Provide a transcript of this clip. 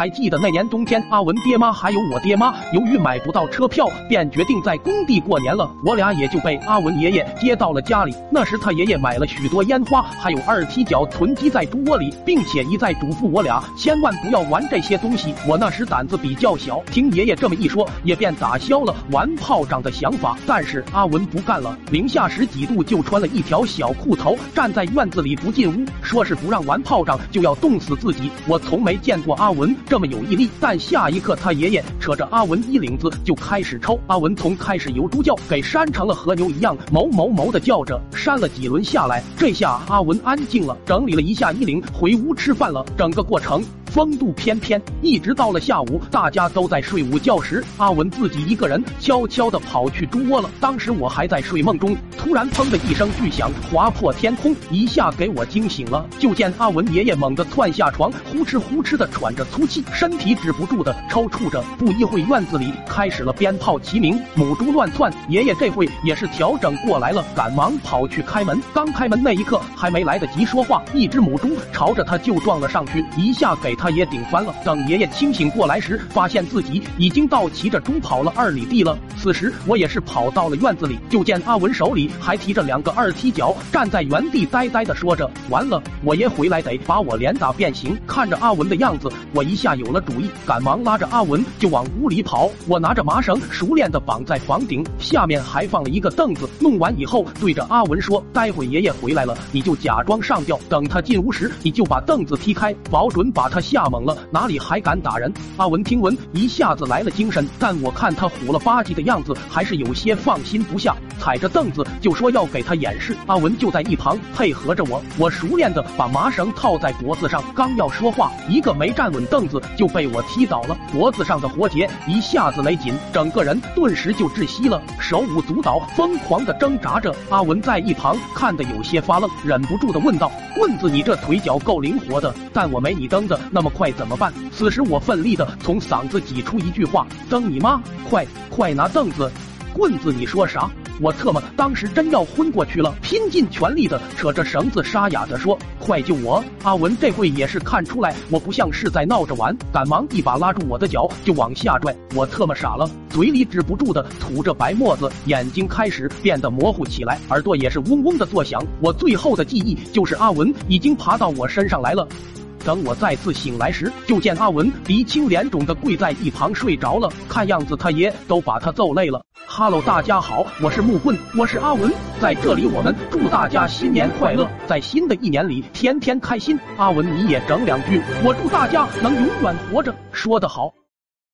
还记得那年冬天，阿文爹妈还有我爹妈，由于买不到车票，便决定在工地过年了。我俩也就被阿文爷爷接到了家里。那时他爷爷买了许多烟花，还有二踢脚囤积在猪窝里，并且一再嘱咐我俩千万不要玩这些东西。我那时胆子比较小，听爷爷这么一说，也便打消了玩炮仗的想法。但是阿文不干了，零下十几度就穿了一条小裤头，站在院子里不进屋，说是不让玩炮仗就要冻死自己。我从没见过阿文这么有毅力，但下一刻他爷爷扯着阿文衣领子就开始抽。阿文从开始由猪叫给扇成了和牛一样哞哞哞的叫着，扇了几轮下来，这下阿文安静了，整理了一下衣领，回屋吃饭了。整个过程。风度翩翩，一直到了下午，大家都在睡午觉时，阿文自己一个人悄悄的跑去猪窝了。当时我还在睡梦中，突然砰的一声巨响划破天空，一下给我惊醒了。就见阿文爷爷猛地窜下床，呼哧呼哧的喘着粗气，身体止不住的抽搐着。不一会，院子里开始了鞭炮齐鸣，母猪乱窜。爷爷这会也是调整过来了，赶忙跑去开门。刚开门那一刻，还没来得及说话，一只母猪朝着他就撞了上去，一下给。他也顶翻了。等爷爷清醒过来时，发现自己已经倒骑着猪跑了二里地了。此时我也是跑到了院子里，就见阿文手里还提着两个二踢脚，站在原地呆呆的说着：“完了，我爷回来得把我连打变形。”看着阿文的样子，我一下有了主意，赶忙拉着阿文就往屋里跑。我拿着麻绳熟练的绑在房顶，下面还放了一个凳子。弄完以后，对着阿文说：“待会爷爷回来了，你就假装上吊，等他进屋时，你就把凳子踢开，保准把他。”吓懵了，哪里还敢打人？阿文听闻，一下子来了精神，但我看他虎了吧唧的样子，还是有些放心不下。踩着凳子就说要给他演示，阿文就在一旁配合着我。我熟练的把麻绳套在脖子上，刚要说话，一个没站稳凳子就被我踢倒了，脖子上的活结一下子勒紧，整个人顿时就窒息了，手舞足蹈，疯狂的挣扎着。阿文在一旁看得有些发愣，忍不住的问道：“棍子，你这腿脚够灵活的，但我没你蹬的那。”那么快怎么办？此时我奋力的从嗓子挤出一句话：“蹬你妈！快快拿凳子，棍子！你说啥？”我特么当时真要昏过去了，拼尽全力的扯着绳子，沙哑的说：“快救我！”阿文这会也是看出来我不像是在闹着玩，赶忙一把拉住我的脚就往下拽。我特么傻了，嘴里止不住的吐着白沫子，眼睛开始变得模糊起来，耳朵也是嗡嗡的作响。我最后的记忆就是阿文已经爬到我身上来了。等我再次醒来时，就见阿文鼻青脸肿的跪在一旁睡着了，看样子他爷都把他揍累了。哈喽，大家好，我是木棍，我是阿文，在这里我们祝大家新年快乐，在新的一年里天天开心。阿文你也整两句，我祝大家能永远活着。说得好。